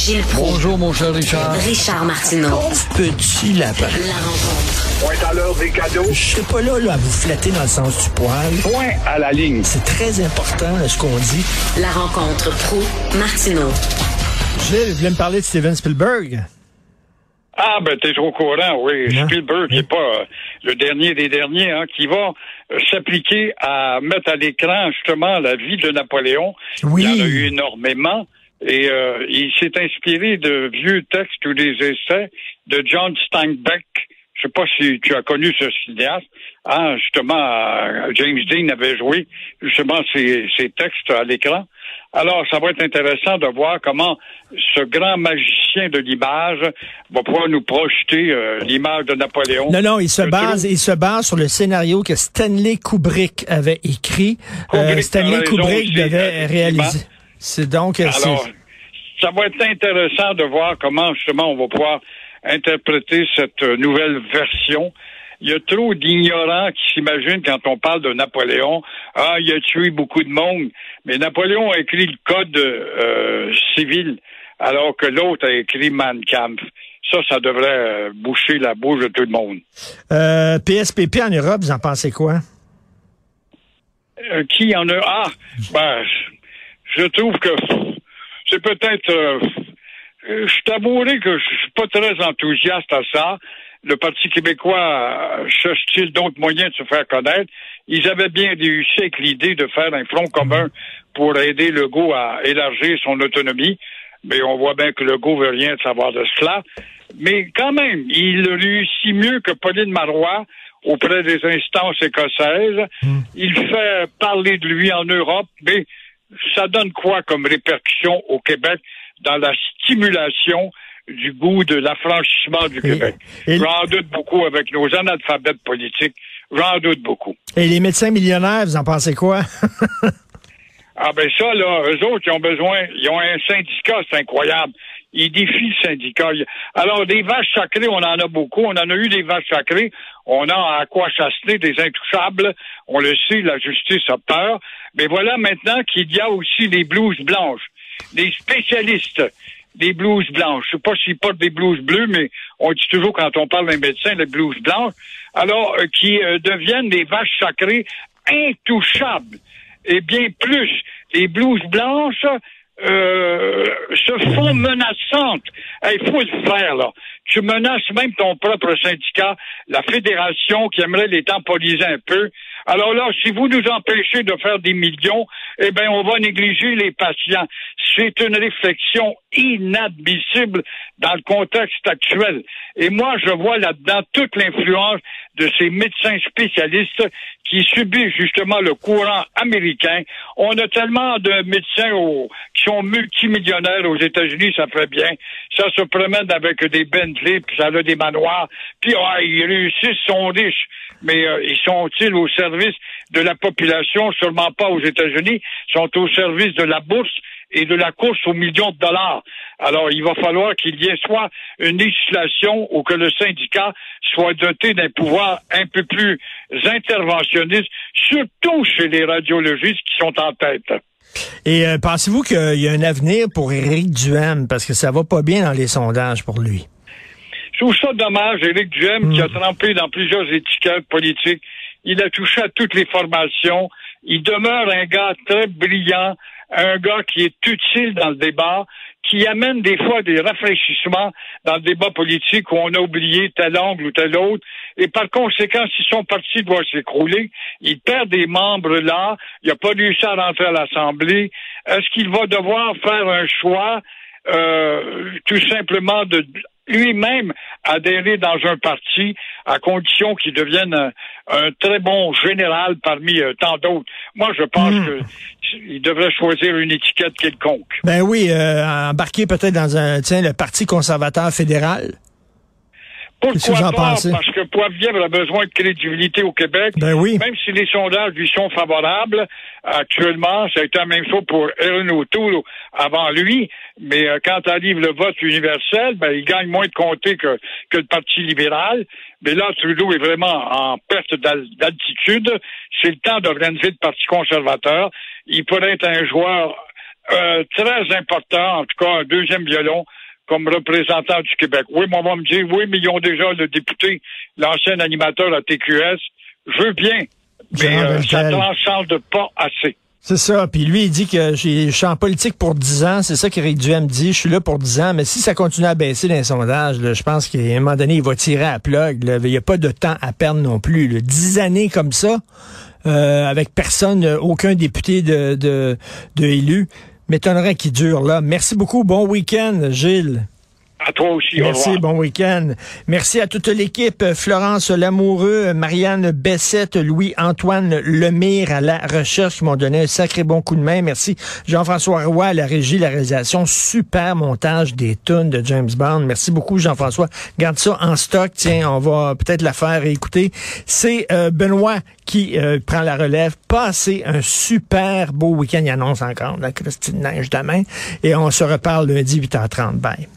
Gilles Proulx. Bonjour, mon cher Richard. Richard Martineau. Petit lapin. La rencontre. Point à l'heure des cadeaux. Je serai pas là, là à vous flatter dans le sens du poil. Point à la ligne. C'est très important là, ce qu'on dit. La rencontre pro martineau Gilles, vous voulez me parler de Steven Spielberg? Ah, ben, t'es au courant, oui. Non. Spielberg, Oui. c'est pas euh, le dernier des derniers, hein, qui va euh, s'appliquer à mettre à l'écran, justement, la vie de Napoléon. Oui. Il y en a eu énormément. Et euh, il s'est inspiré de vieux textes ou des essais de John Steinbeck. Je sais pas si tu as connu ce cinéaste. Ah, justement, euh, James Dean avait joué justement ces, ces textes à l'écran. Alors, ça va être intéressant de voir comment ce grand magicien de l'image va pouvoir nous projeter euh, l'image de Napoléon. Non, non, il se base, il se base sur le scénario que Stanley Kubrick avait écrit. Euh, Kubrick, Stanley Kubrick devait réaliser. C'est donc, euh, Alors, ça va être intéressant de voir comment justement on va pouvoir interpréter cette euh, nouvelle version. Il y a trop d'ignorants qui s'imaginent quand on parle de Napoléon, ah, il a tué beaucoup de monde. Mais Napoléon a écrit le code euh, civil, alors que l'autre a écrit Mein Kampf. Ça, ça devrait euh, boucher la bouche de tout le monde. euh, PSPP en Europe, vous en pensez quoi? Euh, qui en a? Ah, ben, je trouve que c'est peut-être. euh, euh, je t'avouerai que je suis pas très enthousiaste à ça. Le Parti québécois euh, cherche-t-il d'autres moyens de se faire connaître? Ils avaient bien réussi avec l'idée de faire un front commun pour aider Legault à élargir son autonomie, mais on voit bien que Legault veut rien savoir de cela. Mais quand même, il réussit mieux que Pauline Marois auprès des instances écossaises. Il fait parler de lui en Europe, mais ça donne quoi comme répercussion au Québec dans la stimulation du goût de l'affranchissement du Québec? J'en doute beaucoup avec nos analphabètes politiques. J'en doute beaucoup. Et les médecins millionnaires, vous en pensez quoi? Ah ben ça, là, eux autres, ils ont besoin, ils ont un syndicat, c'est incroyable. Ils défient le syndicat. Alors, des vaches sacrées, on en a beaucoup. On en a eu des vaches sacrées. On a à quoi chasser des intouchables. On le sait, la justice a peur. Mais voilà maintenant qu'il y a aussi les blouses blanches. Des spécialistes des blouses blanches. Je sais pas s'ils portent des blouses bleues, mais on dit toujours quand on parle d'un médecin, les blouses blanches. Alors, euh, qui euh, deviennent des vaches sacrées intouchables. Et bien plus, les blouses blanches euh, se font menaçantes. Il faut le faire, là. Tu menaces même ton propre syndicat, la fédération qui aimerait les temporiser un peu. Alors là, si vous nous empêchez de faire des millions, eh bien, on va négliger les patients. C'est une réflexion inadmissible dans le contexte actuel. Et moi, je vois là-dedans toute l'influence de ces médecins spécialistes qui subissent justement le courant américain. On a tellement de médecins qui sont multimillionnaires aux États-Unis, ça fait bien. Ça se promène avec des Bentley, puis ça a des manoirs, puis ah, ils réussissent, sont riches. Mais euh, ils sont-ils au service de la population? Sûrement pas aux États-Unis. Ils sont au service de la bourse et de la course aux millions de dollars. Alors, il va falloir qu'il y ait soit une législation ou que le syndicat soit doté d'un pouvoir un peu plus interventionniste, surtout chez les radiologistes qui sont en tête. Et euh, pensez-vous qu'il y a un avenir pour Éric Duhem? Parce que ça va pas bien dans les sondages pour lui. Je trouve ça dommage, Éric Duhem, qui a trempé dans plusieurs étiquettes politiques. Il a touché à toutes les formations. Il demeure un gars très brillant, un gars qui est utile dans le débat, qui amène des fois des rafraîchissements dans le débat politique où on a oublié tel angle ou tel autre. Et par conséquent, si son parti doit s'écrouler, il perd des membres là, il n'a pas réussi à rentrer à l'Assemblée. Est-ce qu'il va devoir faire un choix euh, tout simplement de lui-même adhérer dans un parti à condition qu'il devienne un, un très bon général parmi euh, tant d'autres. Moi, je pense Hmm. que il devrait choisir une étiquette quelconque. Ben oui, euh, embarquer peut-être dans un, tiens, le Parti conservateur fédéral. Pourquoi pas? Parce que Poilievre a besoin de crédibilité au Québec. Ben oui. Même si les sondages lui sont favorables, actuellement, ça a été la même chose pour Erin O'Toole avant lui. Mais euh, quand arrive le vote universel, ben, il gagne moins de comtés que, que le Parti libéral. Mais là, Trudeau est vraiment en perte d'al- d'altitude. C'est le temps d'organiser le Parti conservateur. Il pourrait être un joueur euh, très important, en tout cas un deuxième violon comme représentant du Québec. Oui, mais on va me dire, oui, mais ils ont déjà le député, l'ancien animateur à TQS. Je veux bien, mais euh, ça ne transcende pas assez. C'est ça. Puis lui, il dit que je suis en politique pour 10 ans. C'est ça qu'Éric Duhem dit. Je suis là pour 10 ans. Mais si ça continue à baisser dans les sondages, je pense qu'à un moment donné, il va tirer à plug. Il n'y a pas de temps à perdre non plus. Là. 10 années comme ça, euh, avec personne, aucun député de, de, de élu, m'étonnerait qu'il dure là. Merci beaucoup. Bon week-end, Gilles. À toi aussi. Merci, bon week-end. Merci à toute l'équipe. Florence Lamoureux, Marianne Bessette, Louis-Antoine Lemire à la recherche qui m'ont donné un sacré bon coup de main. Merci Jean-François Roy à la régie, la réalisation. Super montage des tunes de James Bond. Merci beaucoup Jean-François. Garde ça en stock. Tiens, on va peut-être la faire écouter. C'est euh, Benoît qui euh, prend la relève. Passez un super beau week-end. Il annonce encore la Christine Neige demain. Et on se reparle lundi 8h30. Bye.